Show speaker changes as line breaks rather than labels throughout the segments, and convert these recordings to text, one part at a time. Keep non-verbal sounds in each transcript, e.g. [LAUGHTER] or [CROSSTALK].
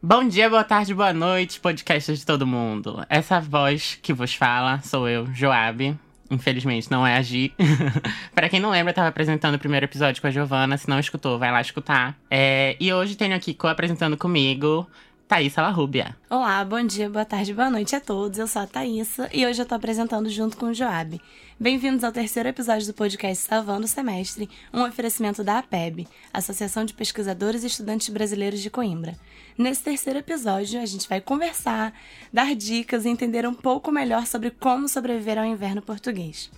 Bom dia, boa tarde, boa noite, podcast de todo mundo. Essa voz que vos fala sou eu, Joab. Infelizmente não é a Gi. [LAUGHS] pra quem não lembra, eu tava apresentando o primeiro episódio com a Giovana. Se não escutou, vai lá escutar. É, e hoje tenho aqui co-apresentando comigo Thaísa Larrubia.
Olá, bom dia, boa tarde, boa noite a todos. Eu sou a Thaísa e hoje eu tô apresentando junto com o Joab. Bem-vindos ao terceiro episódio do podcast Salvando o Semestre, um oferecimento da APEB, Associação de Pesquisadores e Estudantes Brasileiros de Coimbra. Nesse terceiro episódio, a gente vai conversar, dar dicas e entender um pouco melhor sobre como sobreviver ao inverno português.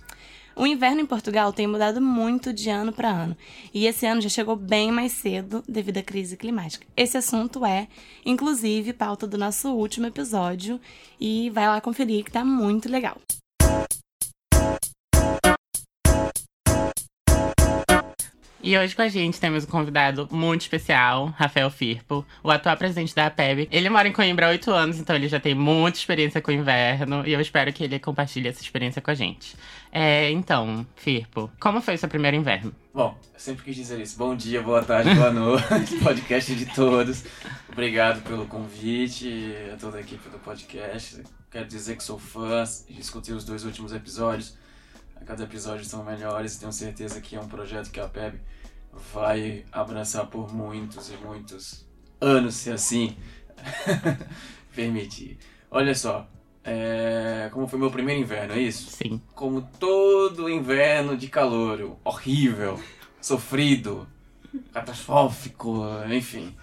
O inverno em Portugal tem mudado muito de ano para ano, e esse ano já chegou bem mais cedo devido à crise climática. Esse assunto é, inclusive, pauta do nosso último episódio, e vai lá conferir que tá muito legal.
E hoje com a gente temos um convidado muito especial, Rafael Firpo, o atual presidente da APEB. Ele mora em Coimbra há oito anos, então ele já tem muita experiência com o inverno e eu espero que ele compartilhe essa experiência com a gente. É, então, Firpo, como foi o seu primeiro inverno?
Bom, eu sempre quis dizer isso. Bom dia, boa tarde, boa [LAUGHS] noite, podcast de todos. Obrigado pelo convite, a toda a equipe do podcast. Quero dizer que sou fã, escutei os dois últimos episódios a cada episódio são melhores e tenho certeza que é um projeto que a PEB vai abraçar por muitos e muitos anos, se assim [LAUGHS] permitir. Olha só, é... como foi meu primeiro inverno, é isso?
Sim.
Como todo inverno de calor, horrível, sofrido, catastrófico, enfim.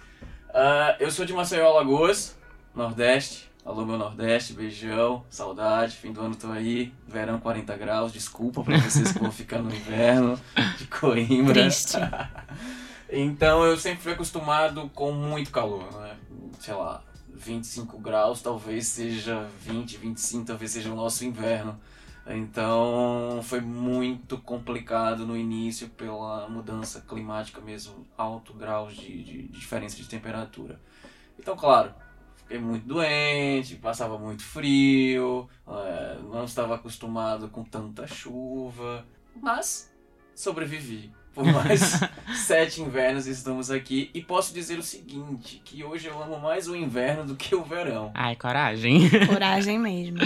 Uh, eu sou de Maceió, Alagoas, Nordeste. Alô, meu Nordeste, beijão, saudade, fim do ano tô aí, verão 40 graus, desculpa pra vocês que vão ficar no inverno de Coimbra.
Triste. [LAUGHS]
então eu sempre fui acostumado com muito calor, né? Sei lá, 25 graus talvez seja 20, 25, talvez seja o nosso inverno. Então foi muito complicado no início pela mudança climática mesmo, alto graus de, de, de diferença de temperatura. Então, claro, fiquei muito doente, passava muito frio, é, não estava acostumado com tanta chuva, mas sobrevivi. Por mais [LAUGHS] sete invernos estamos aqui e posso dizer o seguinte, que hoje eu amo mais o inverno do que o verão.
Ai, coragem. [LAUGHS]
Coragem mesmo.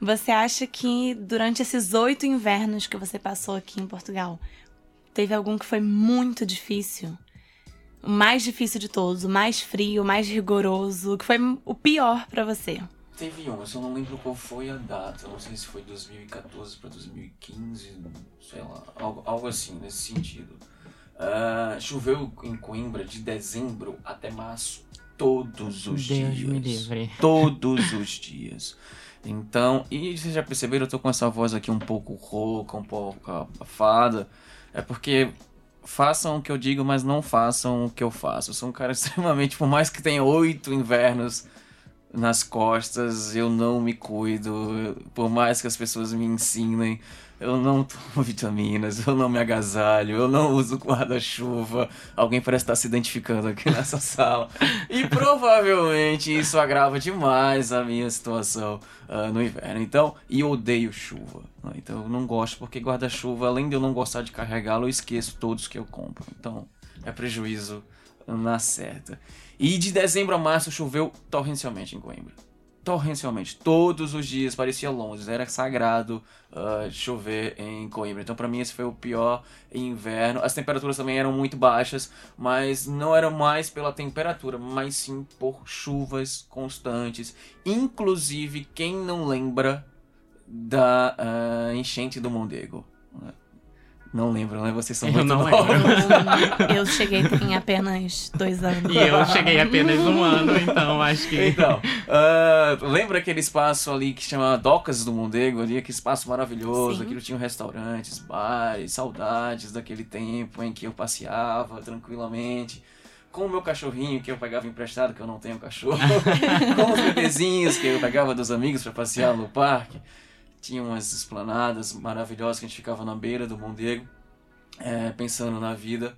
Você acha que durante esses oito invernos que você passou aqui em Portugal, teve algum que foi muito difícil? O mais difícil de todos, o mais frio, o mais rigoroso, o que foi o pior para você?
Teve um, eu só não lembro qual foi a data. Não sei se foi 2014 para 2015, sei lá, algo, algo assim nesse sentido. Uh, choveu em Coimbra de dezembro até março, todos os
Deus
dias.
me livre. [LAUGHS]
Todos os dias. Então, e vocês já perceberam, eu tô com essa voz aqui um pouco rouca, um pouco abafada. É porque façam o que eu digo, mas não façam o que eu faço. Eu sou um cara [LAUGHS] extremamente, por mais que tenha oito invernos nas costas, eu não me cuido. Por mais que as pessoas me ensinem, eu não tomo [LAUGHS] vitaminas, eu não me agasalho, eu não uso guarda-chuva. Alguém parece estar se identificando aqui [LAUGHS] nessa sala. E provavelmente isso agrava demais a minha situação uh, no inverno. Então, e eu odeio chuva. Né? Então eu não gosto, porque guarda-chuva, além de eu não gostar de carregá-lo, eu esqueço todos que eu compro. Então, é prejuízo na certa. E de dezembro a março choveu torrencialmente em Coimbra torrencialmente, todos os dias, parecia longe, era sagrado uh, chover em Coimbra. Então, para mim, esse foi o pior inverno. As temperaturas também eram muito baixas, mas não era mais pela temperatura, mas sim por chuvas constantes. Inclusive, quem não lembra da uh, enchente do Mondego? Não lembro, né? Vocês são
Eu
muito
não
novos.
lembro. [LAUGHS]
Eu cheguei em apenas dois anos.
E eu cheguei apenas um ano, então acho que.
Então, ah, lembra aquele espaço ali que chama Docas do Mondego ali, aquele espaço maravilhoso,
Sim.
aquilo tinha restaurantes, bares, saudades daquele tempo em que eu passeava tranquilamente. Com o meu cachorrinho que eu pegava emprestado, que eu não tenho cachorro. [LAUGHS] com os bebezinhos que eu pegava dos amigos para passear no parque. Tinha umas esplanadas maravilhosas que a gente ficava na beira do Mondego, é, pensando na vida.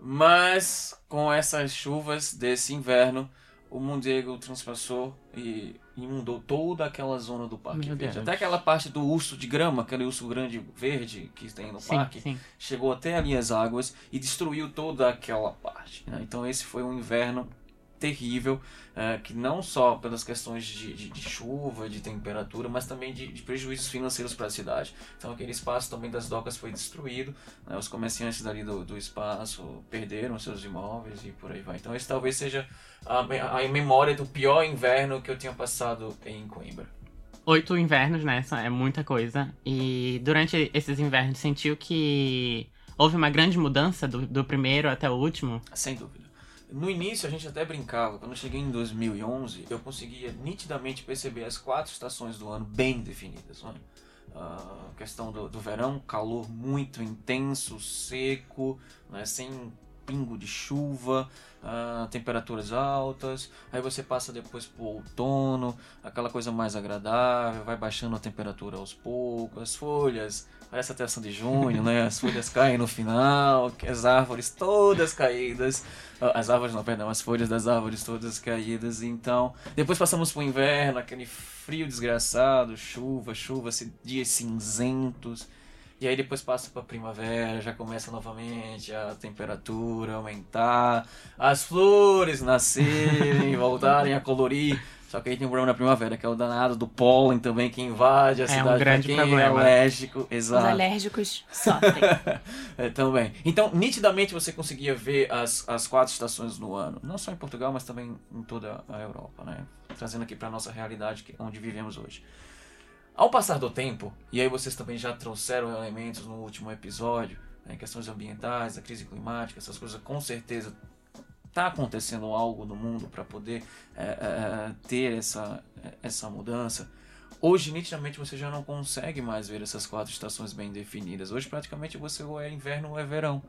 Mas com essas chuvas desse inverno, o Mondego transpassou e inundou toda aquela zona do Parque Verde. Até aquela parte do urso de grama, aquele urso grande verde que tem no
Sim,
parque,
sim.
chegou até ali as águas e destruiu toda aquela parte. né? Então esse foi um inverno terrível, é, que não só pelas questões de, de, de chuva, de temperatura, mas também de, de prejuízos financeiros para a cidade. Então aquele espaço também das docas foi destruído, né, os comerciantes dali do, do espaço perderam seus imóveis e por aí vai. Então esse talvez seja a, a memória do pior inverno que eu tinha passado em Coimbra.
Oito invernos, né? É muita coisa. E durante esses invernos, sentiu que houve uma grande mudança do, do primeiro até o último?
Sem dúvida. No início a gente até brincava, quando eu cheguei em 2011, eu conseguia nitidamente perceber as quatro estações do ano bem definidas. Né? Questão do, do verão, calor muito intenso, seco, né? sem pingo de chuva, uh, temperaturas altas. Aí você passa depois pro outono, aquela coisa mais agradável, vai baixando a temperatura aos poucos, as folhas, parece ação de junho, né? As folhas caem no final, as árvores todas caídas. Uh, as árvores não, perdão, as folhas das árvores todas caídas. Então, depois passamos pro inverno, aquele frio desgraçado, chuva, chuva, dias cinzentos. E aí depois passa para primavera, já começa novamente a temperatura aumentar, as flores nascerem, [LAUGHS] voltarem a colorir. Só que aí tem um problema na primavera, que é o danado do pólen também, que invade a
é
cidade.
Um grande
quem
problema.
é alérgico, exato.
Os alérgicos sofrem. [LAUGHS]
é, também. Então, nitidamente você conseguia ver as, as quatro estações no ano. Não só em Portugal, mas também em toda a Europa, né? Trazendo aqui para nossa realidade, onde vivemos hoje. Ao passar do tempo, e aí vocês também já trouxeram elementos no último episódio, né, questões ambientais, a crise climática, essas coisas, com certeza está acontecendo algo no mundo para poder é, é, ter essa, essa mudança. Hoje, nitidamente, você já não consegue mais ver essas quatro estações bem definidas. Hoje, praticamente, você ou é inverno ou é verão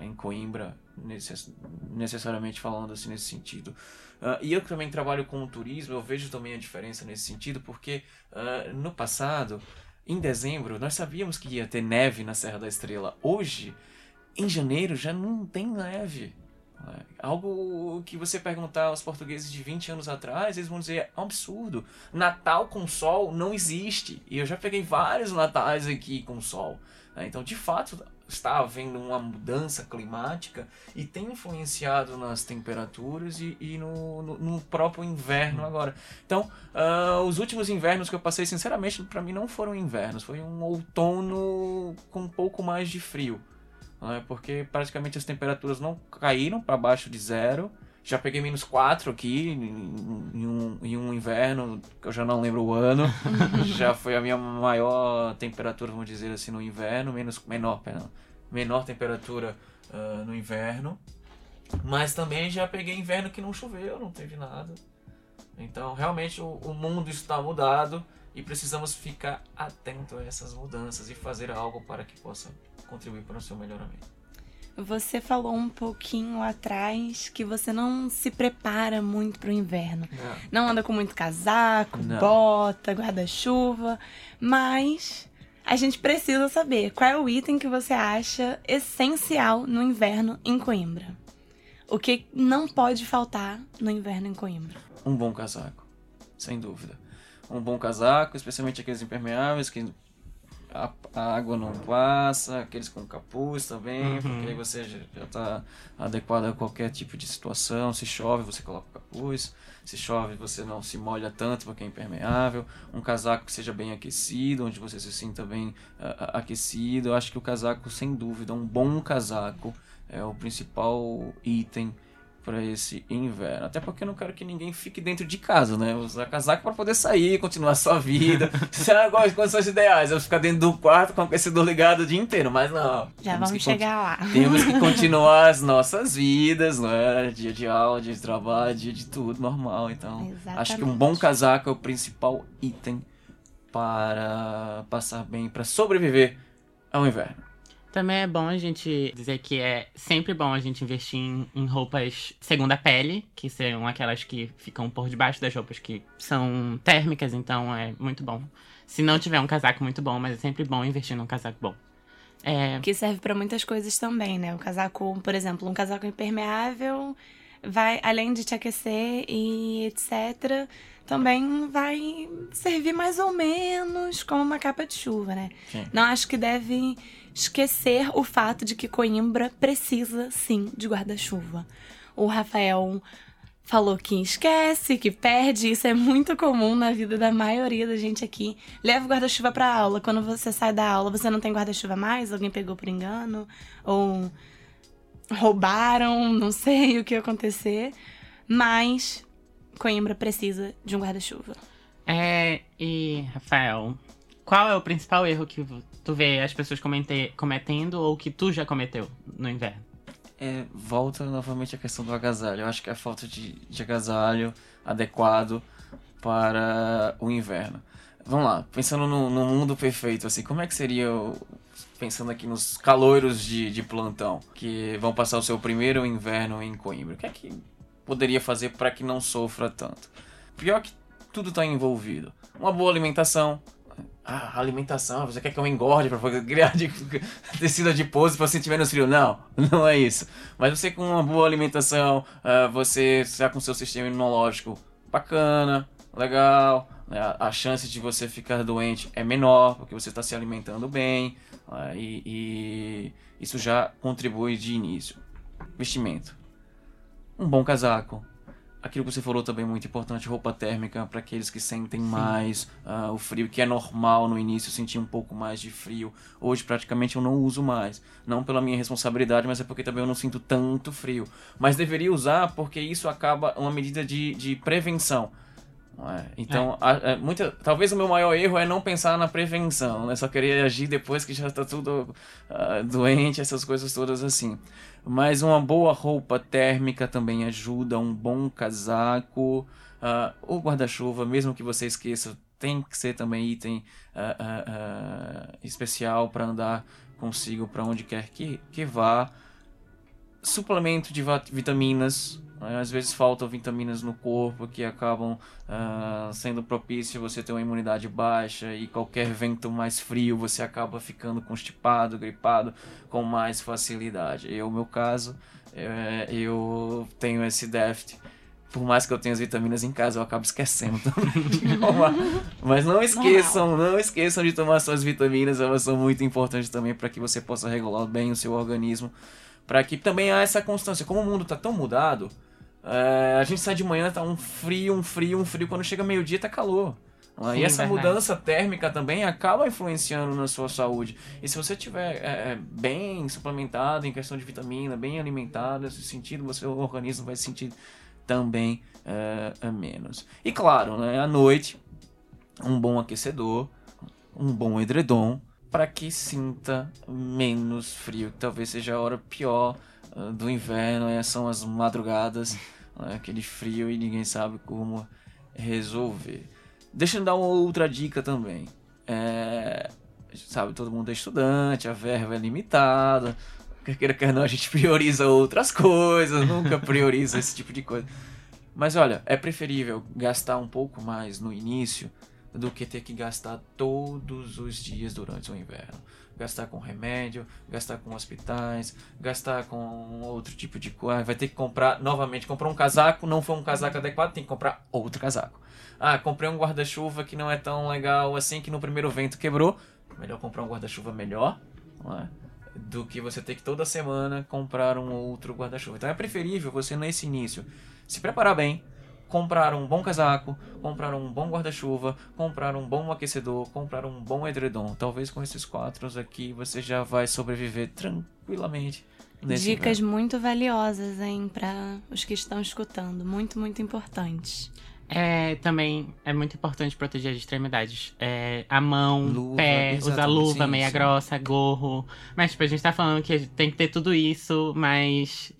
em Coimbra, necess necessariamente falando assim nesse sentido. Uh, e eu também trabalho com o turismo, eu vejo também a diferença nesse sentido, porque uh, no passado, em dezembro, nós sabíamos que ia ter neve na Serra da Estrela. Hoje, em janeiro, já não tem neve. Né? Algo que você perguntar aos portugueses de 20 anos atrás, eles vão dizer é um absurdo. Natal com sol não existe. E eu já peguei vários natais aqui com sol. Né? Então, de fato, está havendo uma mudança climática e tem influenciado nas temperaturas e, e no, no, no, próprio inverno agora. Então, uh, os últimos invernos que eu passei, sinceramente, para mim não foram invernos, foi um outono com um pouco mais de frio, né? porque praticamente as temperaturas não caíram para baixo de zero. Já peguei menos 4 aqui em, um, em um inverno, que eu já não lembro o ano. [LAUGHS] já foi a minha maior temperatura, vamos dizer assim, no inverno, menos menor, perdão, menor temperatura uh, no inverno. Mas também já peguei inverno que não choveu, não teve nada. Então, realmente o, o mundo está mudado e precisamos ficar atento a essas mudanças e fazer algo para que possa contribuir para o seu melhoramento.
Você falou um pouquinho atrás que você não se prepara muito para o inverno. Não. não. anda com muito casaco, não. bota, guarda-chuva, mas a gente precisa saber qual é o item que você acha essencial no inverno em Coimbra. O que não pode faltar no inverno em Coimbra?
Um bom casaco, sem dúvida. Um bom casaco, especialmente aqueles impermeáveis que a, a, água não passa, aqueles com capuz também, uhum. porque aí você já está adequado a qualquer tipo de situação. Se chove, você coloca o capuz. Se chove, você não se molha tanto porque é impermeável. Um casaco que seja bem aquecido, onde você se sinta bem aquecido. Eu acho que o casaco, sem dúvida, um bom casaco é o principal item para esse inverno. Até porque eu não quero que ninguém fique dentro de casa, né? Usar casaco para poder sair, continuar a sua vida. [LAUGHS] Isso é as condições ideais. Eu ficar dentro do quarto com o aquecedor ligado o dia inteiro, mas não.
Já vamos chegar lá.
Temos que [LAUGHS] continuar as nossas vidas, né? Dia de aula, dia de trabalho, dia de tudo normal. Então, Exatamente. acho que um bom casaco é o principal item para passar bem, para sobreviver ao inverno.
Também é bom a gente dizer que é sempre bom a gente investir em, em, roupas segunda pele, que são aquelas que ficam por debaixo das roupas que são térmicas, então é muito bom. Se não tiver um casaco muito bom, mas é sempre bom investir num casaco bom.
É... Que serve para muitas coisas também, né? O casaco, por exemplo, um casaco impermeável vai, além de te aquecer e etc., também vai servir mais ou menos como uma capa de chuva, né? Sim. Não acho que deve esquecer o fato de que Coimbra precisa sim de guarda-chuva. O Rafael falou que esquece, que perde. Isso é muito comum na vida da maioria da gente aqui. Leva o guarda-chuva pra aula. Quando você sai da aula, você não tem guarda-chuva mais? Alguém pegou por engano? Ou roubaram? Não sei [LAUGHS] o que acontecer. Mas Coimbra precisa de um guarda-chuva.
É, e Rafael, qual é o principal erro que tu vê as pessoas cometendo ou que tu já cometeu no inverno?
É, volta novamente a questão do agasalho. Eu acho que é a falta de, de agasalho adequado para o inverno. Vamos lá, pensando no, no, mundo perfeito, assim, como é que seria, pensando aqui nos caloiros de, de plantão, que vão passar o seu primeiro inverno em Coimbra, o que é que poderia fazer para que não sofra tanto? Pior que tudo está envolvido. Uma boa alimentação, ah, alimentação, você quer que eu engorde para [LAUGHS] criar de, tecido adiposo para você tiver no frio? Não, [LAUGHS] não é isso. Mas você com uma boa alimentação, uh, você está com seu sistema imunológico bacana, legal, né? a, a, chance de você ficar doente é menor, porque você está se alimentando bem, uh, e, e isso já contribui de início. Vestimento. Um bom casaco, aquilo que você falou também é muito importante, roupa térmica para aqueles que sentem Sim. mais uh, o frio, que é normal no início sentir um pouco mais de frio. Hoje praticamente eu não uso mais, não pela minha responsabilidade, mas é porque também eu não sinto tanto frio. Mas deveria usar porque isso acaba uma medida de, de prevenção. É? Então, é. A, muita, talvez o meu maior erro é não pensar na prevenção, né? Só querer agir depois que já está tudo uh, doente, essas coisas todas assim. Mas uma boa roupa térmica também ajuda, um bom casaco, uh, o guarda-chuva, mesmo que você esqueça, tem que ser também item uh, especial para andar consigo para onde quer que, que vá. Suplemento de vitaminas? Às vezes faltam vitaminas no corpo que acabam uh, sendo propício você ter uma imunidade baixa e qualquer vento mais frio você acaba ficando constipado, gripado com mais facilidade. Eu, meu caso, é, eu tenho esse déficit por mais que eu tenha as vitaminas em casa, eu acabo esquecendo [LAUGHS] também de tomar. Mas não esqueçam, não esqueçam de tomar suas vitaminas, elas são muito importantes também para que você possa regular bem o seu organismo, para que também há essa constância. Como o mundo está tão mudado, é, a gente sai de manhã, tá um frio, um frio, um frio. Quando chega meio-dia, tá calor. Sim, e essa verdade. mudança térmica também acaba influenciando na sua saúde. E se você estiver é, é, bem suplementado em questão de vitamina, bem alimentado nesse sentido, o seu organismo vai se sentir também é, é, menos. E claro, né, à noite, um bom aquecedor, um bom edredom, para que sinta menos frio. Talvez seja a hora pior do inverno, é, são as madrugadas, né, aquele frio e ninguém sabe como resolver. Deixa eu dar uma outra dica também. É, sabe, todo mundo é estudante, a verba é limitada, quer queira, quer não, a gente [LAUGHS] prioriza outras coisas, nunca prioriza esse tipo de coisa. Mas olha, é preferível gastar um pouco mais no início do que ter que gastar todos os dias durante o inverno gastar com remédio, gastar com hospitais, gastar com outro tipo de coisa. Vai ter que comprar, novamente, comprar um casaco, não foi um casaco adequado, tem que comprar outro casaco. Ah, comprei um guarda-chuva que não é tão legal assim, que no primeiro vento quebrou. Melhor comprar um guarda-chuva melhor, é? do que você ter que toda semana comprar um outro guarda-chuva. Então é preferível você, nesse início, se preparar bem, comprar um bom casaco, comprar um bom guarda-chuva, comprar um bom aquecedor, comprar um bom edredom. Talvez com esses quatro aqui você já vai sobreviver tranquilamente.
Dicas inverno. muito valiosas, hein, para os que estão escutando. Muito, muito importantes.
É, também é muito importante proteger as extremidades. É, a mão, luva, pé, usar luva, sim, meia sim. grossa, gorro. Mas, tipo, a gente tá falando que tem que ter tudo isso, mas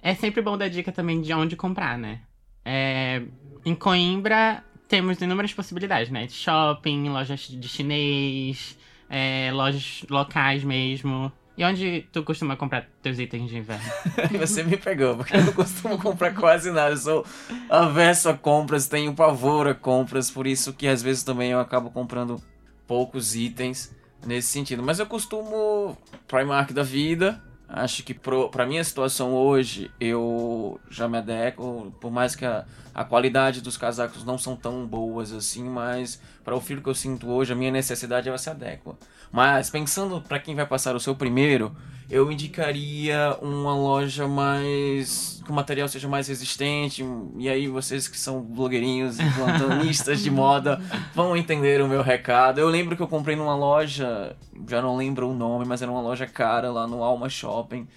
é sempre bom dar dica também de onde comprar, né? É, em Coimbra temos inúmeras possibilidades, né? Shopping, lojas de chinês, é, lojas locais mesmo. E onde tu costuma comprar teus itens de inverno? [LAUGHS]
Você me pegou, porque eu não costumo comprar quase nada. Eu sou averso a compras, tenho pavor a compras, por isso que às vezes também eu acabo comprando poucos itens nesse sentido. Mas eu costumo Primark da vida, Acho que pro, pra minha situação hoje, eu já me adequo, por mais que a, A qualidade dos casacos não são tão boas assim, mas para o frio que eu sinto hoje, a minha necessidade ela se adequa. Mas pensando para quem vai passar o seu primeiro, eu indicaria uma loja mais que o material seja mais resistente. E aí vocês que são blogueirinhos e plantonistas de moda [LAUGHS] vão entender o meu recado. Eu lembro que eu comprei numa loja, já não lembro o nome, mas era uma loja cara lá no Alma Shopping.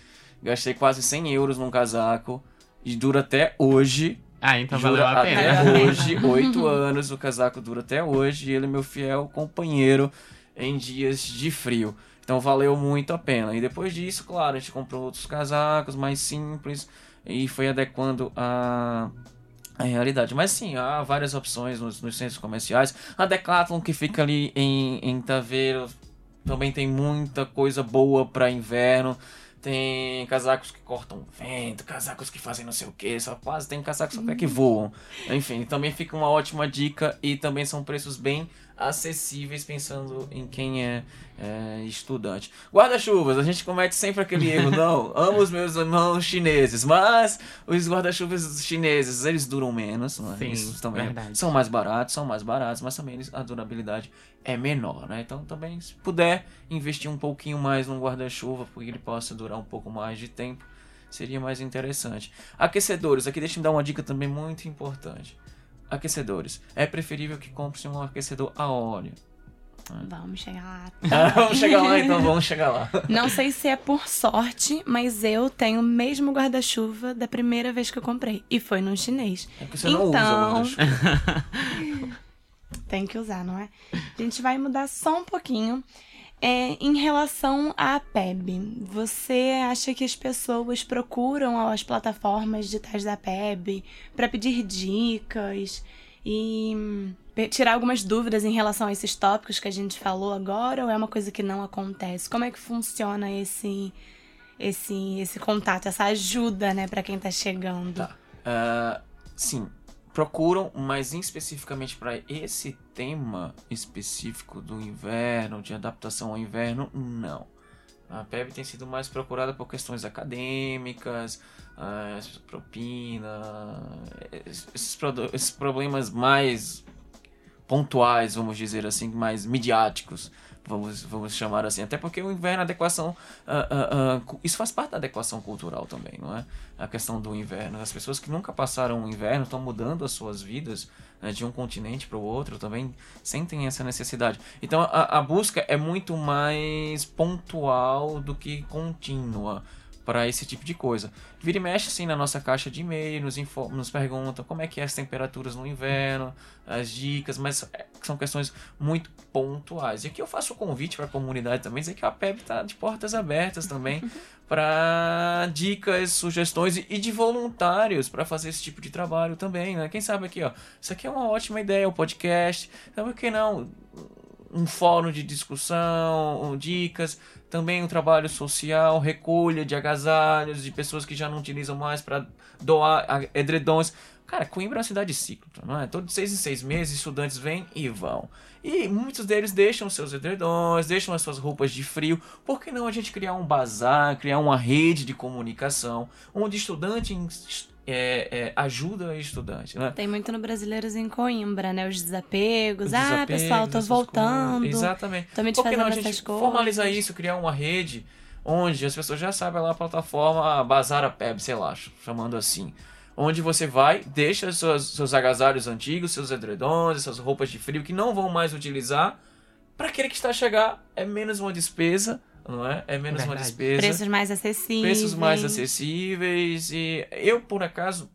Gastei quase 100 euros num casaco e dura até hoje.
Ah, então
Jura
valeu a pena.
Até hoje, [LAUGHS] oito anos, o casaco dura até hoje. E ele é meu fiel companheiro em dias de frio. Então valeu muito a pena. E depois disso, claro, a gente comprou outros casacos mais simples e foi adequando a, a realidade. Mas sim, há várias opções nos, nos centros comerciais. A Decathlon, que fica ali em, em Taveiro, também tem muita coisa boa para inverno. Tem casacos que cortam vento, casacos que fazem não sei o que, só quase tem casacos até que voam. Enfim, também fica uma ótima dica e também são preços bem acessíveis pensando em quem é, é estudante. Guarda-chuvas, a gente comete sempre aquele erro, [LAUGHS] não. Amo os meus irmãos chineses, mas os guarda-chuvas chineses eles duram menos, né?
Sim,
Isso também
verdade.
são mais baratos, são mais baratos, mas também a durabilidade é menor, né? Então também se puder investir um pouquinho mais num guarda-chuva, porque ele possa durar um pouco mais de tempo, seria mais interessante. Aquecedores, aqui deixa eu dar uma dica também muito importante. Aquecedores. É preferível que compre um aquecedor a óleo.
Vamos chegar lá. [LAUGHS]
Ah, vamos chegar lá então, vamos chegar lá. [LAUGHS]
Não sei se é por sorte, mas eu tenho o mesmo guarda-chuva da primeira vez que eu comprei. E foi num chinês.
É que você não usa
Então-. [LAUGHS] Tem que usar, não é? A gente vai mudar só um pouquinho. É, em relação à PEB, você acha que as pessoas procuram as plataformas digitais da PEB para pedir dicas e hum, tirar algumas dúvidas em relação a esses tópicos que a gente falou agora ou é uma coisa que não acontece? Como é que funciona esse esse esse contato, essa ajuda, né, para quem tá chegando?
Tá. Ah, sim, procuram, mas especificamente para esse tema específico do inverno, de adaptação ao inverno, não. A PEB tem sido mais procurada por questões acadêmicas, ah, propina, esses, esses problemas mais pontuais, vamos dizer assim, mais midiáticos, vamos, vamos chamar assim. Até porque o inverno, a adequação, ah, ah, cu- isso faz parte da adequação cultural também, não é? A questão do inverno. As pessoas que nunca passaram o inverno estão mudando as suas vidas né, de um continente para o outro também sentem essa necessidade. Então a, a busca é muito mais pontual do que contínua para esse tipo de coisa. Vira e mexe assim na nossa caixa de e-mail, nos, nos perguntam como é que é as temperaturas no inverno, as dicas, mas é, são questões muito pontuais. E aqui eu faço o convite para a comunidade também, dizer que a PEB está de portas abertas também [LAUGHS] para dicas, sugestões e, de voluntários para fazer esse tipo de trabalho também, né? Quem sabe aqui, ó, isso aqui é uma ótima ideia, o podcast, então por que não um fórum de discussão, dicas, também um trabalho social, recolha de agasalhos de pessoas que já não utilizam mais para doar edredons. Cara, Coimbra é uma cidade cíclica, não é? Todos seis em seis meses, estudantes vêm e vão. E muitos deles deixam seus edredons, deixam as suas roupas de frio. Por que não a gente criar um bazar, criar uma rede de comunicação, onde estudante é, é, ajuda estudante, né?
Tem muito no Brasileiros em Coimbra, né? Os desapegos.
Os
ah,
desapegos,
pessoal, tô
essas
voltando.
coisas. Exatamente.
Tô me
Por que não a gente
coisas.
formalizar isso, criar uma rede onde as pessoas já sabem lá a plataforma Bazar a Peb, sei lá, chamando assim. Onde você vai, deixa seus, seus agasalhos antigos, seus edredons, suas roupas de frio que não vão mais utilizar. Para aquele que está a chegar, é menos uma despesa, não é? É menos uma
Verdade.
despesa
Preços mais acessíveis.
preços mais acessíveis e eu por acaso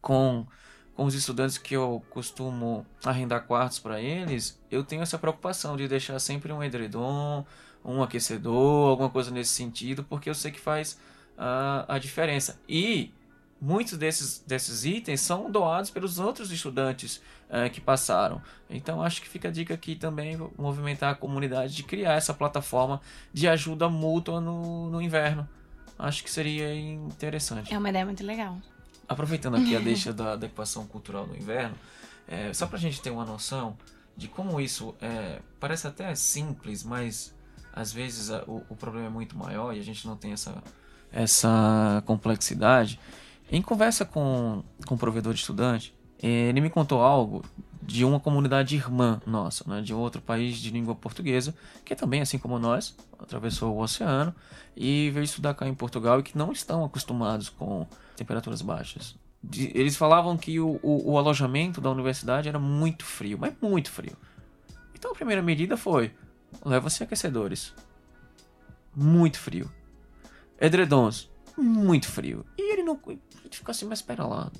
com com os estudantes que eu costumo arrendar quartos para eles, eu tenho essa preocupação de deixar sempre um edredom, um aquecedor, alguma coisa nesse sentido, porque eu sei que faz a, a diferença. E muitos desses, desses itens são doados pelos outros estudantes eh, que passaram. Então acho que fica a dica aqui também movimentar a comunidade de criar essa plataforma de ajuda mútua no, no inverno. Acho que seria interessante.
É uma ideia muito legal.
Aproveitando aqui a [LAUGHS] deixa da adequação cultural no inverno, é, só pra gente ter uma noção de como isso é, parece até simples, mas às vezes a- o, o problema é muito maior e a gente não tem essa, essa complexidade. Em conversa com, com o provedor de estudante, ele me contou algo de uma comunidade irmã nossa, né, de outro país de língua portuguesa, que também, assim como nós, atravessou o oceano e veio estudar cá em Portugal e que não estão acostumados com temperaturas baixas. De, eles falavam que o, o, o alojamento da universidade era muito frio, mas muito frio. Então a primeira medida foi: leva-se aquecedores. Muito frio. Edredons. Muito frio. E ele não. Gente ficou assim, mas espera lá.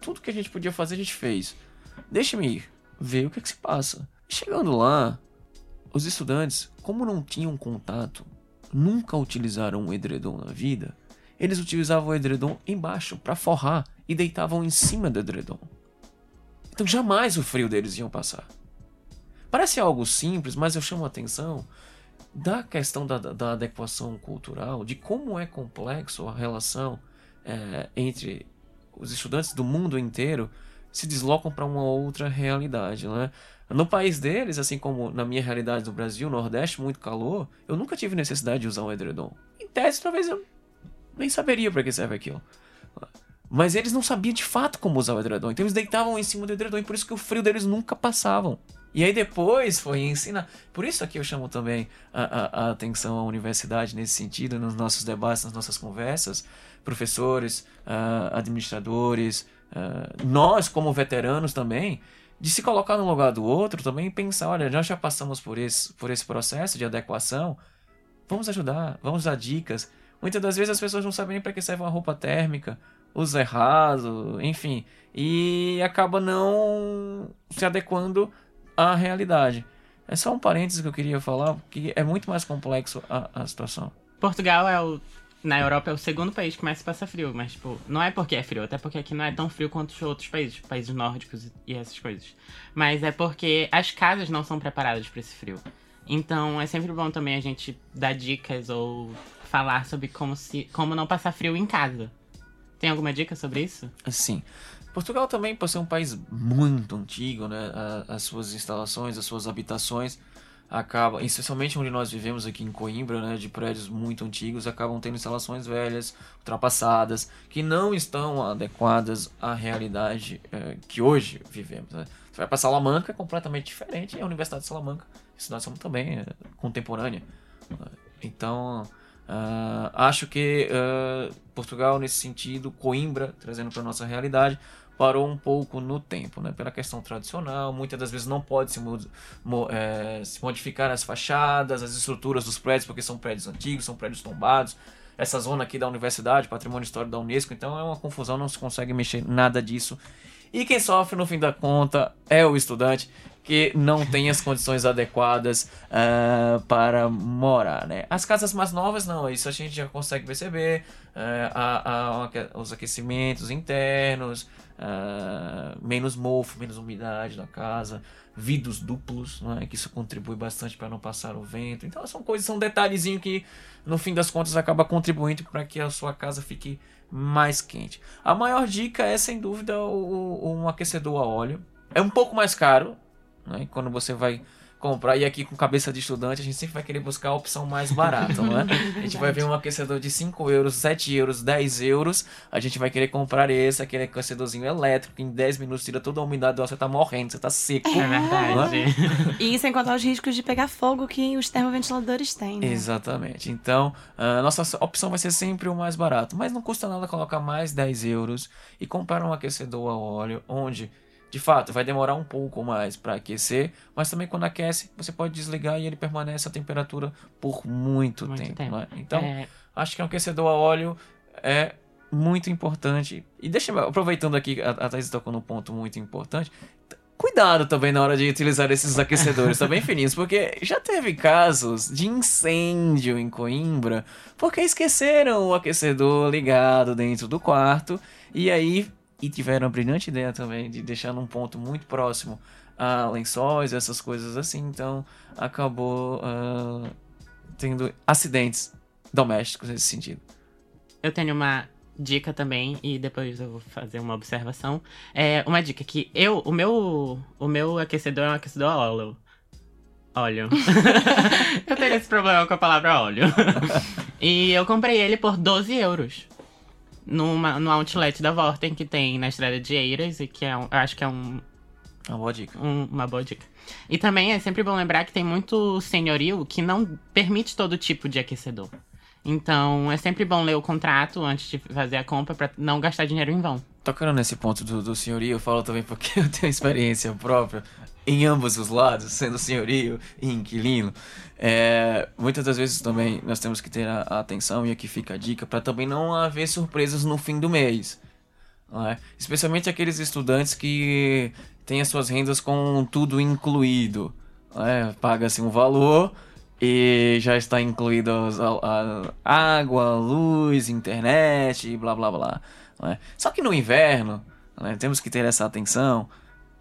Tudo que a gente podia fazer, a gente fez. Deixa-me. Ver o que, é que se passa. Chegando lá, os estudantes, como não tinham contato, nunca utilizaram um edredom na vida, eles utilizavam o edredom embaixo para forrar e deitavam em cima do edredom. Então jamais o frio deles iam passar. Parece algo simples, mas eu chamo a atenção da questão da, da adequação cultural, de como é complexo a relação é, entre os estudantes do mundo inteiro se deslocam para uma outra realidade, né? No país deles, assim como na minha realidade do Brasil, Nordeste, muito calor, eu nunca tive necessidade de usar um edredom. Em tese, talvez eu nem saberia para que serve aquilo. Mas eles não sabiam de fato como usar o edredom, então eles deitavam em cima do edredom e por isso que o frio deles nunca passavam. E aí depois foi ensinar. Por isso aqui eu chamo também a, a, a, atenção à universidade nesse sentido, nos nossos debates, nas nossas conversas. Professores, uh, administradores, uh, nós como veteranos também, de se colocar no lugar do outro também e pensar, olha, nós já passamos por esse, por esse processo de adequação, vamos ajudar, vamos dar dicas. Muitas das vezes as pessoas não sabem nem para que serve uma roupa térmica, usa errado, enfim, e acaba não se adequando à realidade. É só um parênteses que eu queria falar, que é muito mais complexo a, a situação.
Portugal é o. Na Europa é o segundo país que mais passa frio, mas, tipo, não é porque é frio, até porque aqui não é tão frio quanto os outros países, países nórdicos e essas coisas. Mas é porque as casas não são preparadas para esse frio. Então é sempre bom também a gente dar dicas ou falar sobre como, se, como não passar frio em casa. Tem alguma dica sobre isso?
Sim. Portugal também, por ser um país muito antigo, né, as suas instalações, as suas habitações acabam, especialmente onde nós vivemos aqui em Coimbra, né, de prédios muito antigos, acabam tendo instalações velhas, ultrapassadas, que não estão adequadas à realidade é, que hoje vivemos. Né. Você vai para Salamanca, é completamente diferente, e a Universidade de Salamanca, a cidade também é contemporânea. Então, uh, acho que uh, Portugal, nesse sentido, Coimbra, trazendo para nossa realidade, parou um pouco no tempo, né? Pela questão tradicional, muitas das vezes não pode se, mo é, se modificar as fachadas, as estruturas dos prédios, porque são prédios antigos, são prédios tombados. Essa zona aqui da universidade, patrimônio histórico da Unesco, então é uma confusão, não se consegue mexer nada disso. E quem sofre no fim da conta é o estudante que não tem as condições adequadas uh, para morar, né? As casas mais novas não, isso a gente já consegue perceber, uh, os aquecimentos internos, uh, menos mofo, menos umidade na casa, vidros duplos, né, que isso contribui bastante para não passar o vento. Então são coisas, são detalhezinhos que no fim das contas acaba contribuindo para que a sua casa fique mais quente. A maior dica é sem dúvida o, o, um aquecedor a óleo. É um pouco mais caro, né, quando você vai comprar. E aqui com cabeça de estudante, a gente sempre vai querer buscar a opção mais barata, não é? [LAUGHS] A gente vai ver um aquecedor de 5 euros, 7 euros, 10 euros. A gente vai querer comprar esse, aquele aquecedorzinho elétrico, que em 10 minutos tira toda a umidade, você tá morrendo, você tá seco.
É verdade.
É? E sem contar os riscos de pegar fogo que os termoventiladores têm. Né?
Exatamente. Então, a nossa opção vai ser sempre o mais barato. Mas não custa nada colocar mais 10 euros e comprar um aquecedor a óleo, onde de fato, vai demorar um pouco mais para aquecer, mas também quando aquece, você pode desligar e ele permanece a temperatura por muito, muito tempo. tempo. Né? Então, é... acho que um aquecedor a óleo é muito importante. E deixa eu, aproveitando aqui, a, a Thais tocou num ponto muito importante. Cuidado também na hora de utilizar esses aquecedores também tá [LAUGHS] fininhos, porque já teve casos de incêndio em Coimbra, porque esqueceram o aquecedor ligado dentro do quarto e aí e tiveram a brilhante ideia também de deixar num ponto muito próximo a lençóis, essas coisas assim. Então acabou uh, tendo acidentes domésticos nesse sentido.
Eu tenho uma dica também e depois eu vou fazer uma observação. É uma dica que eu, o meu, o meu aquecedor é um aquecedor a óleo. Óleo. [LAUGHS] eu tenho esse problema com a palavra óleo. [LAUGHS] e eu comprei ele por 12 euros. Numa, no outlet da Vorten, que tem na estrada de Eiras, e que é um, eu acho que é um,
Uma boa dica.
um- uma boa dica. E também é sempre bom lembrar que tem muito senhorio que não permite todo tipo de aquecedor. Então é sempre bom ler o contrato antes de fazer a compra pra não gastar dinheiro em vão.
Tocando nesse ponto do, do senhorio, eu falo também porque [LAUGHS] eu tenho experiência própria em ambos os lados, sendo senhorio e inquilino. É, muitas das vezes também nós temos que ter a, a atenção, e aqui fica a dica, para também não haver surpresas no fim do mês. é? Especialmente aqueles estudantes que têm as suas rendas com tudo incluído. é? Paga-se um valor e já está incluído a, a água, luz, internet blá blá blá. é? Só que no inverno, né, temos que ter essa atenção.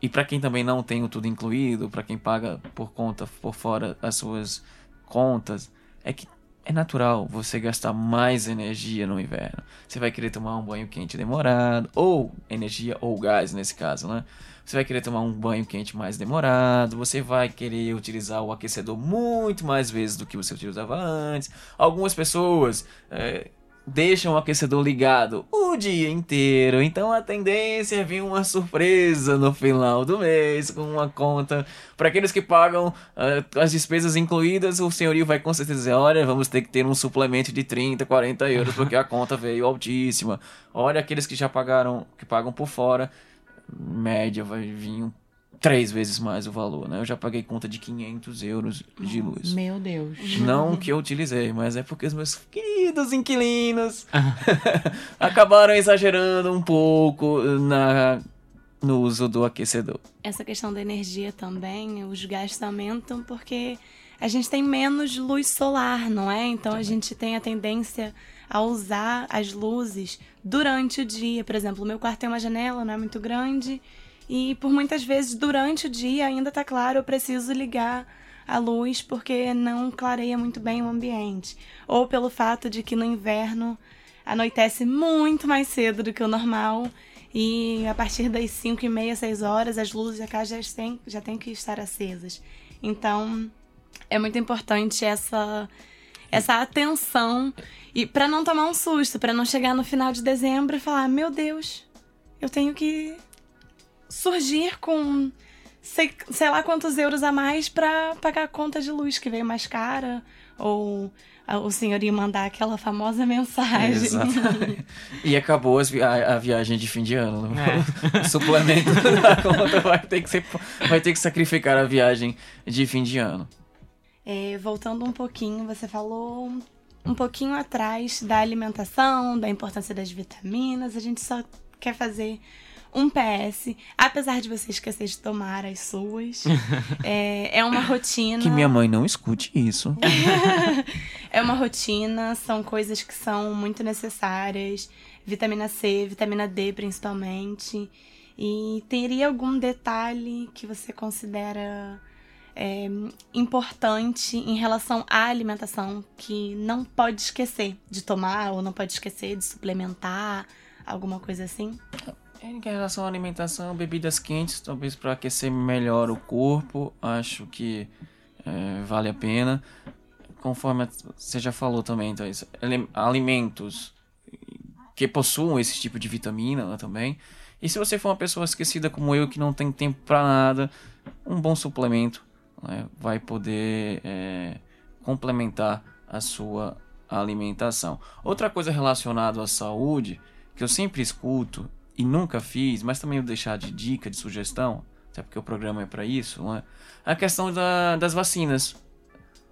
E para quem também não tem o tudo incluído, para quem paga por conta por fora as suas contas, é que é natural você gastar mais energia no inverno. Você vai querer tomar um banho quente demorado, ou energia ou gás nesse caso, né? Você vai querer tomar um banho quente mais demorado, você vai querer utilizar o aquecedor muito mais vezes do que você utilizava antes. Algumas pessoas é, deixam o aquecedor ligado o dia inteiro, então a tendência é vir uma surpresa no final do mês com uma conta. Para aqueles que pagam ah, as despesas incluídas, o senhorio vai com certeza dizer: olha, vamos ter que ter um suplemento de 30, 40 euros porque a conta veio altíssima. Olha, aqueles que já pagaram, que pagam por fora, média vai vir um- três vezes mais o valor, né? Eu já paguei conta de 500 euros de luz.
Meu Deus.
Não que eu utilizei, mas é porque os meus queridos inquilinos [LAUGHS] acabaram exagerando um pouco na, no uso do aquecedor.
Essa questão da energia também, os gastos aumentam porque a gente tem menos luz solar, não é? Então a gente tem a tendência a usar as luzes durante o dia. Por exemplo, o meu quarto tem uma janela, não é muito grande, e por muitas vezes durante o dia ainda tá claro, eu preciso ligar a luz porque não clareia muito bem o ambiente. Ou pelo fato de que no inverno anoitece muito mais cedo do que o normal. E a partir das 5 e meia, 6 horas, as luzes da casa já têm, já têm que estar acesas. Então, é muito importante essa, essa atenção. E para não tomar um susto, para não chegar no final de dezembro e falar: Meu Deus, eu tenho que surgir com sei, sei lá quantos euros a mais para pagar a conta de luz que veio mais cara. Ou a- o senhor ia mandar aquela famosa [LAUGHS] mensagem.
Exatamente. E acabou as via- a viagem de fim de ano.
É.
O [LAUGHS] suplemento da conta vai ter, que ser, vai ter que sacrificar a viagem de fim de ano.
É, voltando um pouquinho, você falou um pouquinho atrás da alimentação, da importância das vitaminas. A gente só quer fazer um PS, apesar de você esquecer de tomar as suas. [LAUGHS] é, é uma rotina.
Que minha mãe não escute isso. [LAUGHS]
É uma rotina, são coisas que são muito necessárias. Vitamina C, vitamina D principalmente. E teria algum detalhe que você considera é, importante em relação à alimentação que não pode esquecer de tomar ou não pode esquecer de suplementar, alguma coisa assim?
Em relação à alimentação, bebidas quentes, talvez para aquecer melhor o corpo, acho que é, vale a pena. Conforme você já falou também, então, isso, alimentos que possuam esse tipo de vitamina né, também. E se você for uma pessoa esquecida como eu, que não tem tempo para nada, um bom suplemento né, vai poder é, complementar a sua alimentação. Outra coisa relacionada à saúde, que eu sempre escuto e nunca fiz, mas também vou deixar de dica, de sugestão, até porque o programa é para isso, né? a questão da- das vacinas.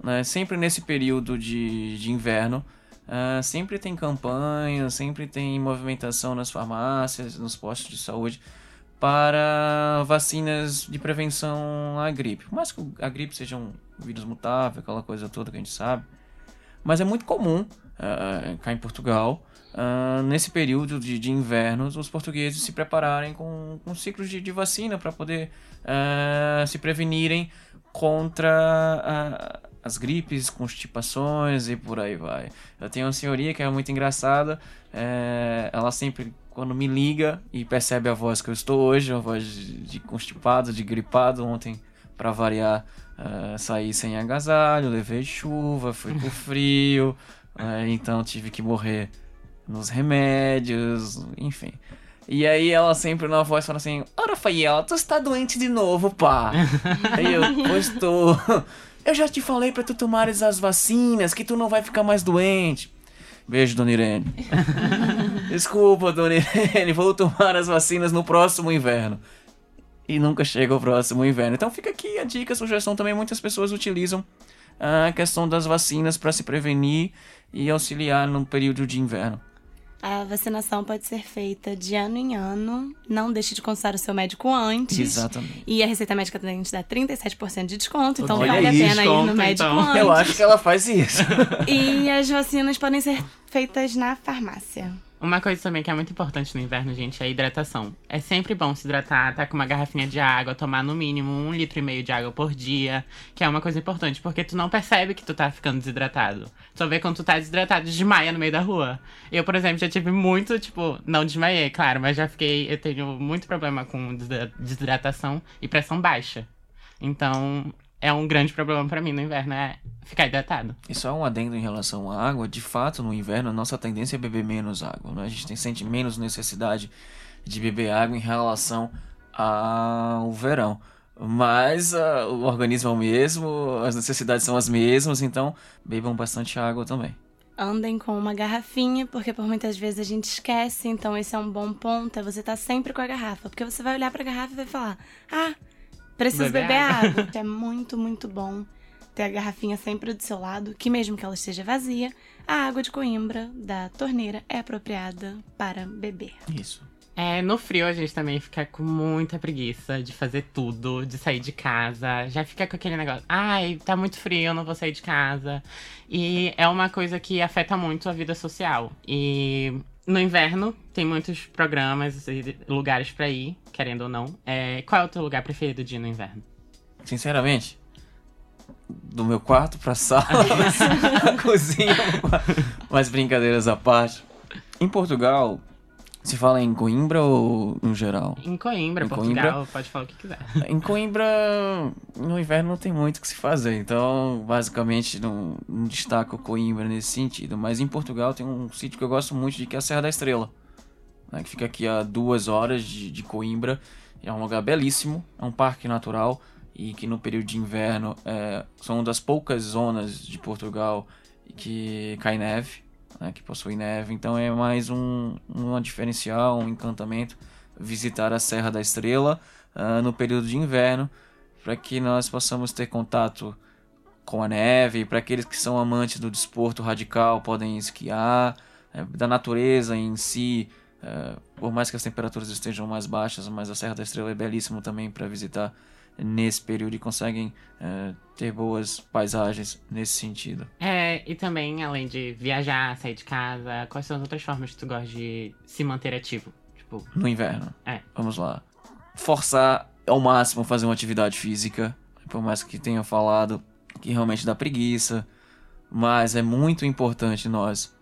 Né? Sempre nesse período de, de inverno, ah, sempre tem campanha, sempre tem movimentação nas farmácias, nos postos de saúde para vacinas de prevenção à gripe. Por mais que a gripe seja um vírus mutável, aquela coisa toda que a gente sabe, mas é muito comum ah, cá em Portugal, ah, nesse período de, de inverno, os portugueses se prepararem com, com ciclos de, de vacina para poder ah, se prevenirem contra as gripes, constipações e por aí vai. Eu tenho uma senhoria que é muito engraçada, eh, ela sempre, quando me liga e percebe a voz que eu estou hoje, uma voz de constipado, de gripado, ontem, para variar, ah, saí sem agasalho, levei chuva, fui pro [LAUGHS] frio, eh, então tive que morrer nos remédios, enfim. E aí ela sempre na voz fala assim: Ô Rafael, tu está doente de novo, pá. [LAUGHS] aí eu, pois tô. Eu já te falei para tu tomares as vacinas, que tu não vai ficar mais doente. Beijo, dona Irene. [LAUGHS] Desculpa, dona Irene, vou tomar as vacinas no próximo inverno. E nunca chega o próximo inverno. Então fica aqui a dica, a sugestão também. Muitas pessoas utilizam a questão das vacinas para se prevenir e auxiliar no período de inverno.
A vacinação pode ser feita de ano em ano. Não deixe de consultar o seu médico antes.
Exatamente.
E a Receita Médica também te dá 37% de desconto, então
Olha
vale a pena ir no
desconto,
médico
então.
antes.
Eu acho que ela faz isso.
E as vacinas podem ser feitas na farmácia.
Uma coisa também que é muito importante no inverno, gente, é a hidratação. É sempre bom se hidratar, tá com uma garrafinha de água, tomar no mínimo um litro e meio de água por dia, que é uma coisa importante, porque tu não percebe que tu tá ficando desidratado. Só vê quando tu tá desidratado, desmaia no meio da rua. Eu, por exemplo, já tive muito, tipo, não desmaiei, claro, mas já fiquei, eu tenho muito problema com desidratação e pressão baixa. Então, é um grande problema pra mim no inverno, é ficar hidratado.
E só um adendo em relação à água, de fato, no inverno, a nossa tendência é beber menos água. Né? A gente tem, sente menos necessidade de beber água em relação ao verão. Mas ah, o organismo é o mesmo, as necessidades são as mesmas, então bebam bastante água também.
Andem com uma garrafinha, porque por muitas vezes a gente esquece, então esse é um bom ponto, é você estar sempre com a garrafa. Porque você vai olhar pra garrafa e vai falar, ah, preciso
Beber
beber,
água."
água. [LAUGHS] é muito, muito bom ter a garrafinha sempre do seu lado, que mesmo que ela esteja vazia, a água de Coimbra da torneira é apropriada para beber.
Isso.
É, no frio a gente também fica com muita preguiça de fazer tudo, de sair de casa. Já fica com aquele negócio, ai, tá muito frio, eu não vou sair de casa. E é uma coisa que afeta muito a vida social. E no inverno tem muitos programas e lugares pra ir, querendo ou não. É, qual é o teu lugar preferido de ir no inverno?
Sinceramente, do meu quarto pra sala, [LAUGHS] [LAUGHS] cozinha, mas brincadeiras à parte. Em Portugal, se fala em Coimbra ou no geral?
Em Coimbra,
Em
Portugal,
Coimbra?
pode falar o que quiser.
Em Coimbra, no inverno não tem muito o que se fazer, então basicamente não, não destaco Coimbra nesse sentido. Mas em Portugal tem um sítio que eu gosto muito de que é a Serra da Estrela, né, que fica aqui a duas horas de, de Coimbra. É um lugar belíssimo, é um parque natural e que no período de inverno é, são uma das poucas zonas de Portugal que cai neve, né, que possui neve. Então é mais um, um diferencial, um encantamento visitar a Serra da Estrela ah, no período de inverno, para que nós possamos ter contato com a neve, para aqueles que são amantes do desporto radical podem esquiar, eh, da natureza em si, eh, por mais que as temperaturas estejam mais baixas, mas a Serra da Estrela é belíssimo também para visitar nesse período e conseguem eh, ter boas paisagens nesse sentido.
É, e também, além de viajar, sair de casa, quais são as outras formas que tu gosta de se manter ativo? Tipo,
No inverno.
É.
Vamos lá. Forçar ao máximo fazer uma atividade física. Por mais que tenha falado que realmente dá preguiça. Mas é muito importante nós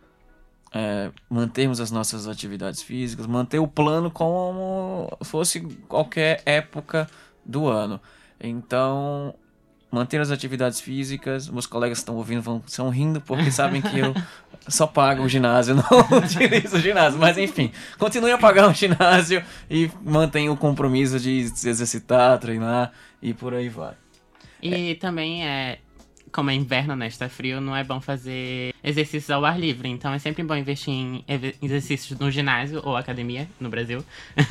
é, mantermos as nossas atividades físicas, manter o plano como fosse qualquer época do ano. Então, manter as atividades físicas. Meus colegas que estão ouvindo vão, estão rindo porque sabem que eu [LAUGHS] só pago o ginásio, [LAUGHS] não utilizo o ginásio. Mas enfim, continue a pagar o ginásio e mantenha o compromisso de se exercitar, treinar e por aí vai.
E também é. Como é inverno, né? Está frio, não é bom fazer exercícios ao ar livre. Então é sempre bom investir em exercícios no ginásio ou academia, no Brasil. [LAUGHS]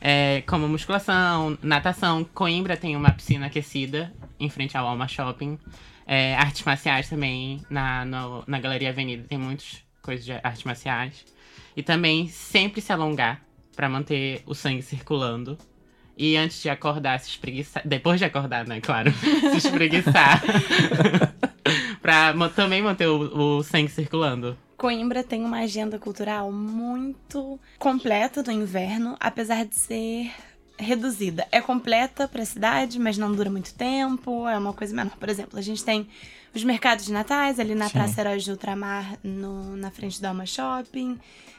É, como musculação, natação. Coimbra tem uma piscina aquecida em frente ao Alma Shopping. É, artes marciais também. Na, no- na Galeria Avenida tem muitas coisas de artes marciais. E também sempre se alongar para manter o sangue circulando. E antes de acordar, se espreguiçar. Depois de acordar, né? Claro. [LAUGHS] se espreguiçar. [LAUGHS] pra também manter o, o sangue circulando.
Coimbra tem uma agenda cultural muito completa no inverno, apesar de ser reduzida. É completa para a cidade, mas não dura muito tempo, é uma coisa menor. Por exemplo, a gente tem os mercados de natais ali na
Sim.
Praça Heróis de Ultramar, no, na frente do Alma Shopping.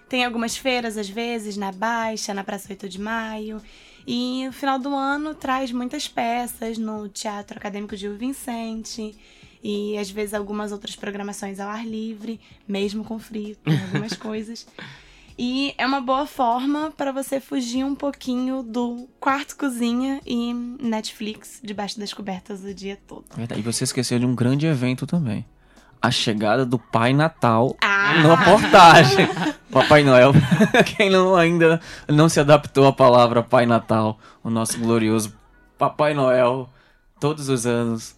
Tem algumas feiras, às vezes, na Baixa, na Praça 8 de Maio. E o final do ano traz muitas peças no Teatro Acadêmico Gil Vicente. E às vezes algumas outras programações ao ar livre, mesmo com frio, tem [LAUGHS] algumas coisas. E é uma boa forma para você fugir um pouquinho do quarto cozinha e Netflix debaixo das cobertas o dia todo.
E você esqueceu de um grande evento também. A chegada do Pai Natal
Ah!
Numa portagem. Papai Noel. [LAUGHS] Quem não ainda não se adaptou à palavra Pai Natal, o nosso glorioso Papai Noel, todos os anos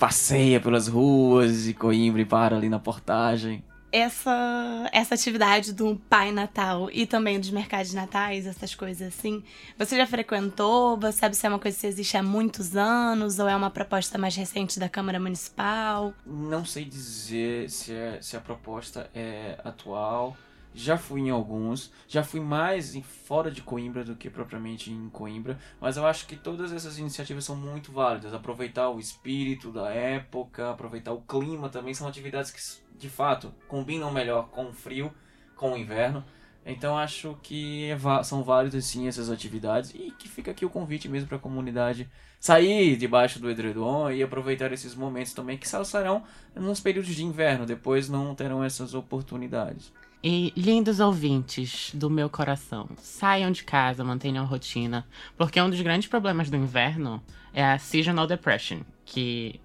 passeia pelas ruas de Coimbra e para ali na portagem.
Essa, essa atividade do Pai Natal e também dos mercados natais, essas coisas assim, você já frequentou? Você sabe se é uma coisa que existe há muitos anos ou é uma proposta mais recente da Câmara Municipal?
Não sei dizer se, é- se a proposta é atual. Já fui em alguns, já fui mais em fora de Coimbra do que propriamente em Coimbra, mas eu acho que todas essas iniciativas são muito válidas. Aproveitar o espírito da época, aproveitar o clima também são atividades que de fato combinam melhor com o frio, com o inverno. Então acho que é são válidas sim essas atividades e que fica aqui o convite mesmo para a comunidade sair debaixo do edredom e aproveitar esses momentos também que só serão nos períodos de inverno, depois não terão essas oportunidades.
E lindos ouvintes do meu coração, saiam de casa, mantenham rotina, porque um dos grandes problemas do inverno é a seasonal depression, que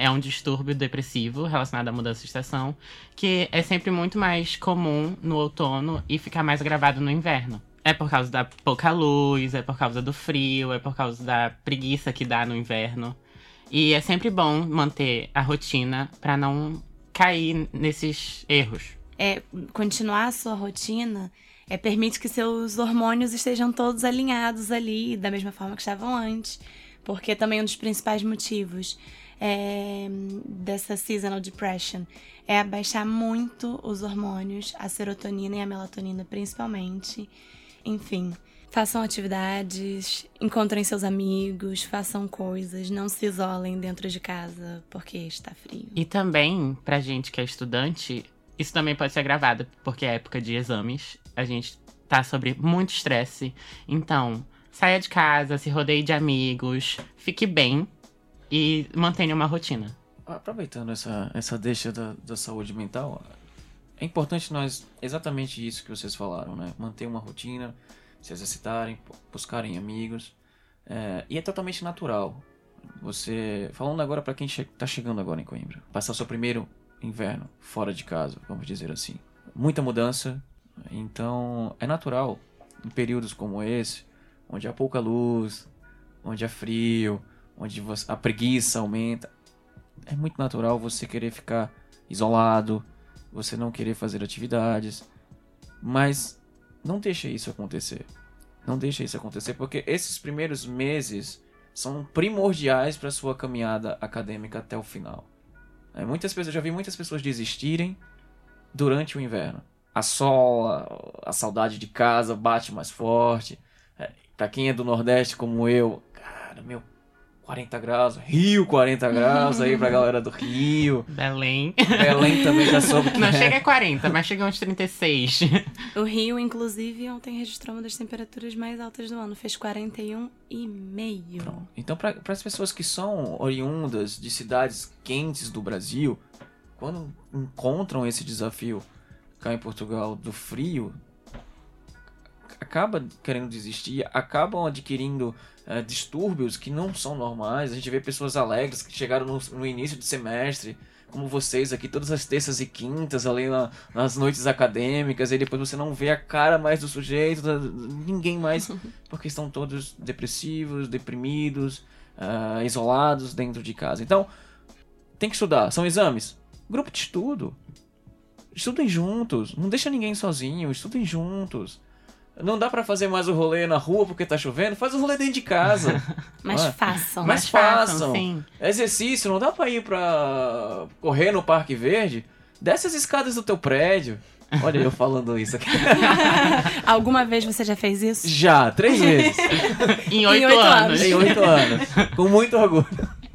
é um distúrbio depressivo relacionado à mudança de estação, que é sempre muito mais comum no outono e fica mais agravado no inverno. É por causa da pouca luz, é por causa do frio, é por causa da preguiça que dá no inverno. E é sempre bom manter a rotina para não cair nesses erros.
É, continuar a sua rotina é, permite que seus hormônios estejam todos alinhados ali, da mesma forma que estavam antes. Porque também um dos principais motivos é, dessa seasonal depression é abaixar muito os hormônios, a serotonina e a melatonina principalmente. Enfim, façam atividades, encontrem seus amigos, façam coisas, não se isolem dentro de casa porque está frio.
E também, pra gente que é estudante, isso também pode ser gravado, porque é época de exames. A gente tá sobre muito estresse. Então, saia de casa, se rodeie de amigos, fique bem e mantenha uma rotina.
Aproveitando essa, essa deixa da, da saúde mental, é importante nós, exatamente isso que vocês falaram, né? Manter uma rotina, se exercitarem, bu- buscarem amigos. É, e é totalmente natural. Você, falando agora para quem che tá chegando agora em Coimbra, passar seu primeiro inverno fora de casa, vamos dizer assim. Muita mudança, então é natural em períodos como esse, onde há pouca luz, onde há frio, onde a preguiça aumenta, é muito natural você querer ficar isolado, você não querer fazer atividades, mas não deixe isso acontecer. Não deixe isso acontecer porque esses primeiros meses são primordiais para sua caminhada acadêmica até o final. É, muitas pessoas, já vi muitas pessoas desistirem durante o inverno. A sola, a saudade de casa bate mais forte. É, para quem é do Nordeste como eu, cara, meu, 40 graus, Rio 40 graus aí pra galera do Rio.
Belém.
Belém também já soube que
Não
é.
chega a 40, mas chega a uns 36.
O Rio, inclusive, ontem registrou uma das temperaturas mais altas do ano. Fez 41,5.
Então, para as pessoas que são oriundas de cidades quentes do Brasil, quando encontram esse desafio cá em Portugal do frio, acaba querendo desistir, acabam adquirindo eh, distúrbios que não são normais. A gente vê pessoas alegres que chegaram no, no início de semestre, como vocês aqui, todas as terças e quintas, ali na- nas noites acadêmicas, e depois você não vê a cara mais do sujeito, ninguém mais, [LAUGHS] porque estão todos depressivos, deprimidos, ah, isolados dentro de casa. Então, tem que estudar. São exames. Grupo de estudo. Estudem juntos. Não deixa ninguém sozinho. Estudem juntos. Não dá pra fazer mais o rolê na rua porque tá chovendo? Faz o rolê dentro de casa. [LAUGHS]
Mas
Ah,
façam.
mas
Mas
façam.
sim.
Exercício, não dá pra ir pra correr no Parque Verde? Desce as escadas do teu prédio. Olha eu falando isso aqui. [LAUGHS]
Alguma vez você já fez isso?
Já, três vezes. [LAUGHS]
Em oito
oito
anos.
anos.
em oito anos. Com muito orgulho.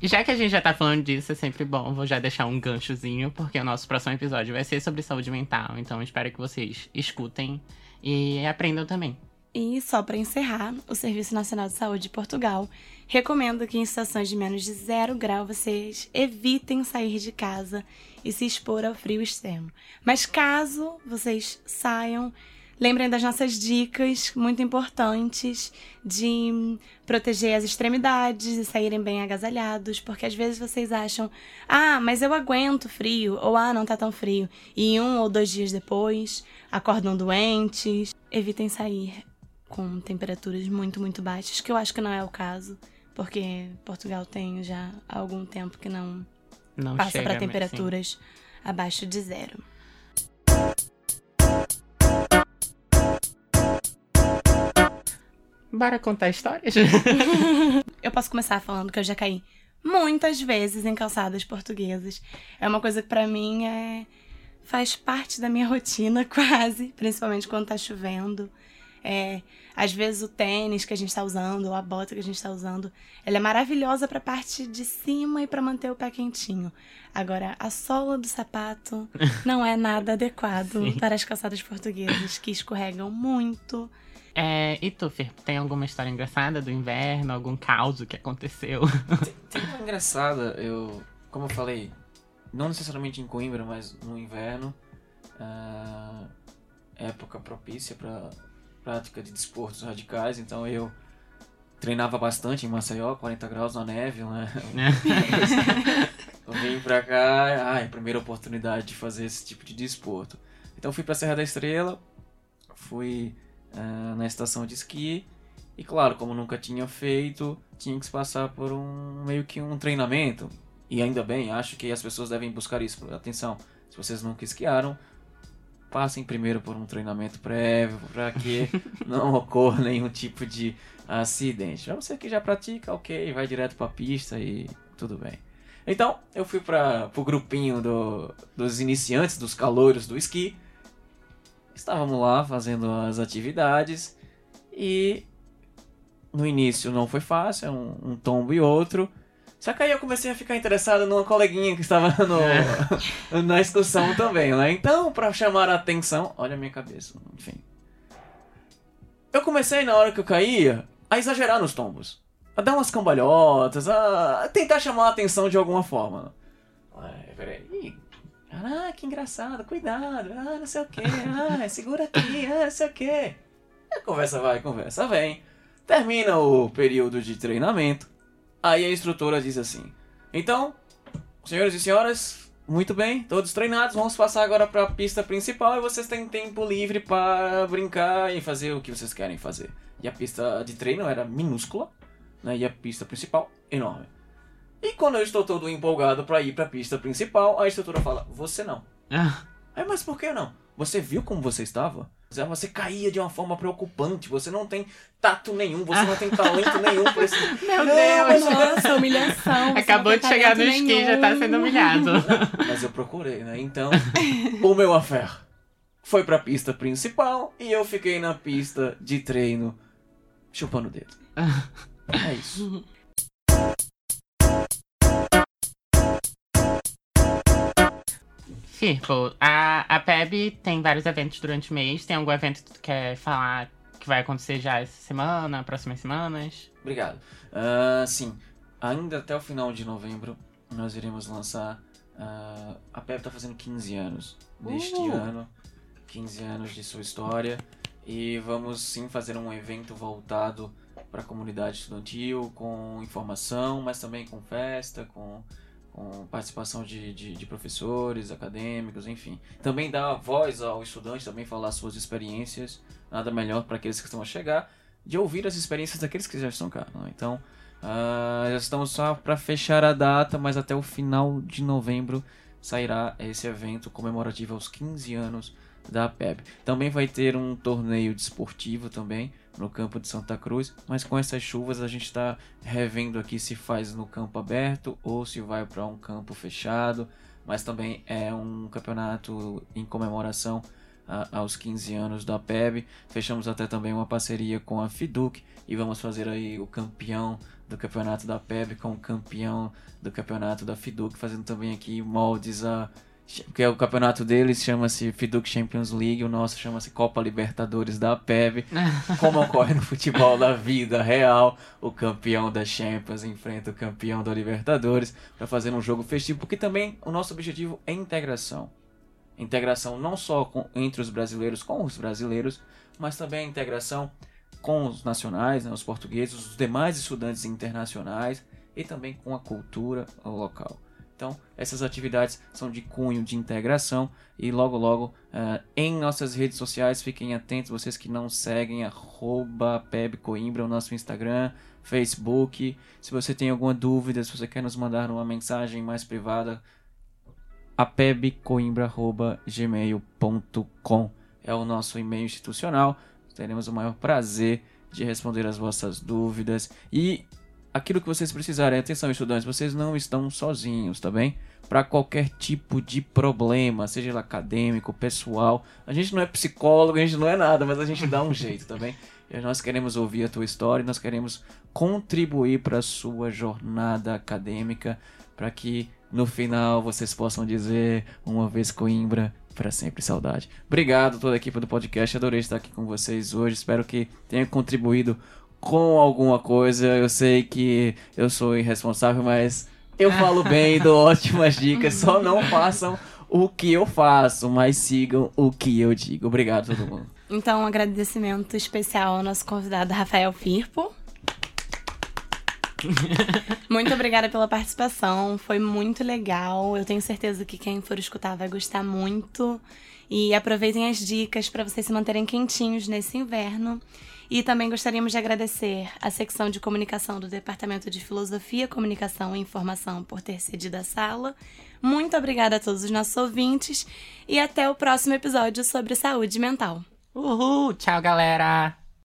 Já que a gente já tá falando disso, é sempre bom. Vou já deixar um ganchozinho, porque o nosso próximo episódio vai ser sobre saúde mental. Então espero que vocês escutem e aprendam também.
E só para encerrar, o Serviço Nacional de Saúde de Portugal recomenda que em situações de menos de zero grau vocês evitem sair de casa e se expor ao frio extremo. Mas caso vocês saiam, lembrem das nossas dicas muito importantes de proteger as extremidades e saírem bem agasalhados, porque às vezes vocês acham, ah, mas eu aguento frio, ou ah, não tá tão frio, e um ou dois dias depois acordam doentes. Evitem sair com temperaturas muito, muito baixas, que eu acho que não é o caso, porque Portugal tem já algum tempo que não,
Não
passa para temperaturas abaixo de zero.
Bora contar histórias? [LAUGHS]
Eu posso começar falando que eu já caí muitas vezes em calçadas portuguesas. É uma coisa que pra mim é faz parte da minha rotina [LAUGHS] quase, principalmente quando tá chovendo. É, às vezes o tênis que a gente tá usando, ou a bota que a gente tá usando, ela é maravilhosa pra parte de cima e pra manter o pé quentinho. Agora, a sola do sapato [LAUGHS] não é nada adequado
Sim.
para as calçadas portuguesas, que escorregam muito.
É, e tu, Fer, tem alguma história engraçada do inverno? Algum caos que aconteceu?
Tem uma engraçada, eu. Como eu falei, não necessariamente em Coimbra, mas no inverno. ah, época propícia para prática de desportos radicais, então eu treinava bastante em Maceió, 40 graus na neve, né? Eu vim pra cá, ai, primeira oportunidade de fazer esse tipo de desporto. Então fui pra Serra da Estrela, fui ah, na estação de esqui e claro, como nunca tinha feito, tinha que passar por um meio que um treinamento. E ainda bem, acho que as pessoas devem buscar isso. Atenção, se vocês nunca esquiaram, passem primeiro por um treinamento prévio para que [LAUGHS] não ocorra nenhum tipo de acidente. Pra você que já pratica, ok, vai direto pra pista e tudo bem. Então, eu fui para o grupinho do- dos iniciantes, dos calouros do esqui. Estávamos lá fazendo as atividades e no início não foi fácil, um, um tombo e outro. Só que aí eu comecei a ficar interessado numa coleguinha que estava [LAUGHS] no, na excursão também, né? Então, pra chamar a atenção, olha a minha cabeça, enfim. Eu comecei na hora que eu caía a exagerar nos tombos. A dar umas cambalhotas, a tentar chamar a atenção de alguma forma. Ai, peraí. Ah, que engraçado, cuidado, ah, não sei o que, ah, segura aqui, ah, não sei o que. A conversa vai, conversa vem. Termina o período de treinamento. Aí a instrutora diz assim: Então, senhores e senhoras, muito bem, todos treinados, vamos passar agora para a pista principal e vocês têm tempo livre para brincar e fazer o que vocês querem fazer. E a pista de treino era minúscula, né? E a pista principal enorme. E quando eu estou todo empolgado para ir para a pista principal, a instrutora fala: Você não. É, mas por que não? Você viu como você estava? Você caía de uma forma preocupante, você não tem tato nenhum, você não tem talento nenhum pra esse. [LAUGHS]
Meu
Não,
Deus!
Nossa, [LAUGHS] humilhação. você
Acabou de chegar no esqui, já tá sendo humilhado. [LAUGHS]
Mas eu procurei, né? Então, o meu affair foi pra pista principal e eu fiquei na pista de treino chupando o dedo. É isso.
Firpo, a, a PEB tem vários eventos durante o mês. Tem algum evento que tu quer falar que vai acontecer já essa semana, próximas semanas?
Obrigado. Ah, sim, ainda até o final de novembro nós iremos lançar. ah, a PEP está fazendo 15 anos neste
Uh!
ano, 15 anos de sua história, e vamos sim fazer um evento voltado para a comunidade estudantil, com informação, mas também com festa, com, com participação de, de, de professores, acadêmicos, enfim. Também dar voz ao estudante, também falar suas experiências, nada melhor para aqueles que estão a chegar de ouvir as experiências daqueles que já estão cá. né? Então, ah, já estamos só para fechar a data, mas até o final de novembro sairá esse evento comemorativo aos 15 anos da PEB. Também vai ter um torneio desportivo também no campo de Santa Cruz, mas com essas chuvas a gente está revendo aqui se faz no campo aberto ou se vai para um campo fechado, mas também é um campeonato em comemoração a- aos 15 anos da PEB. Fechamos até também uma parceria com a Fiduc e vamos fazer aí o campeão do campeonato da PEB com o campeão do campeonato da Fiduc, fazendo também aqui moldes a Porque o campeonato deles chama-se Fiduc Champions League, o nosso chama-se Copa Libertadores da PEB. [LAUGHS] Como ocorre no futebol da vida real, o campeão da Champions enfrenta o campeão da Libertadores para fazer um jogo festivo, porque também o nosso objetivo é integração. Integração não só com, entre os brasileiros com os brasileiros, mas também a integração com os nacionais, né, os portugueses, os demais estudantes internacionais e também com a cultura local. Então, essas atividades são de cunho de integração e logo logo uh, em nossas redes sociais, fiquem atentos, vocês que não seguem, arroba o nosso Instagram, Facebook. Se você tem alguma dúvida, se você quer nos mandar uma mensagem mais privada, apebcoimbra.gmail.com é o nosso e-mail institucional. Teremos o maior prazer de responder as vossas dúvidas e aquilo que vocês precisarem. Atenção, estudantes, vocês não estão sozinhos, tá bem? Para qualquer tipo de problema, seja ele acadêmico, pessoal. A gente não é psicólogo, a gente não é nada, mas a gente dá um [LAUGHS] jeito, tá bem? E nós queremos ouvir a tua história, nós queremos contribuir para a sua jornada acadêmica, para que no final vocês possam dizer uma vez Coimbra, para sempre saudade. Obrigado toda a equipe do podcast, adorei estar aqui com vocês hoje. Espero que tenha contribuído com alguma coisa. Eu sei que eu sou irresponsável, mas eu falo bem, dou [LAUGHS] ótimas dicas. Só não façam o que eu faço, mas sigam o que eu digo. Obrigado todo mundo.
Então, um agradecimento especial ao nosso convidado Rafael Firpo. [LAUGHS] muito obrigada pela participação, foi muito legal. Eu tenho certeza que quem for escutar vai gostar muito. E aproveitem as dicas para vocês se manterem quentinhos nesse inverno. E também gostaríamos de agradecer à secção de comunicação do Departamento de Filosofia, Comunicação e Informação por ter cedido a sala. Muito obrigada a todos os nossos ouvintes e até o próximo episódio sobre saúde mental.
Uhul! Tchau, galera!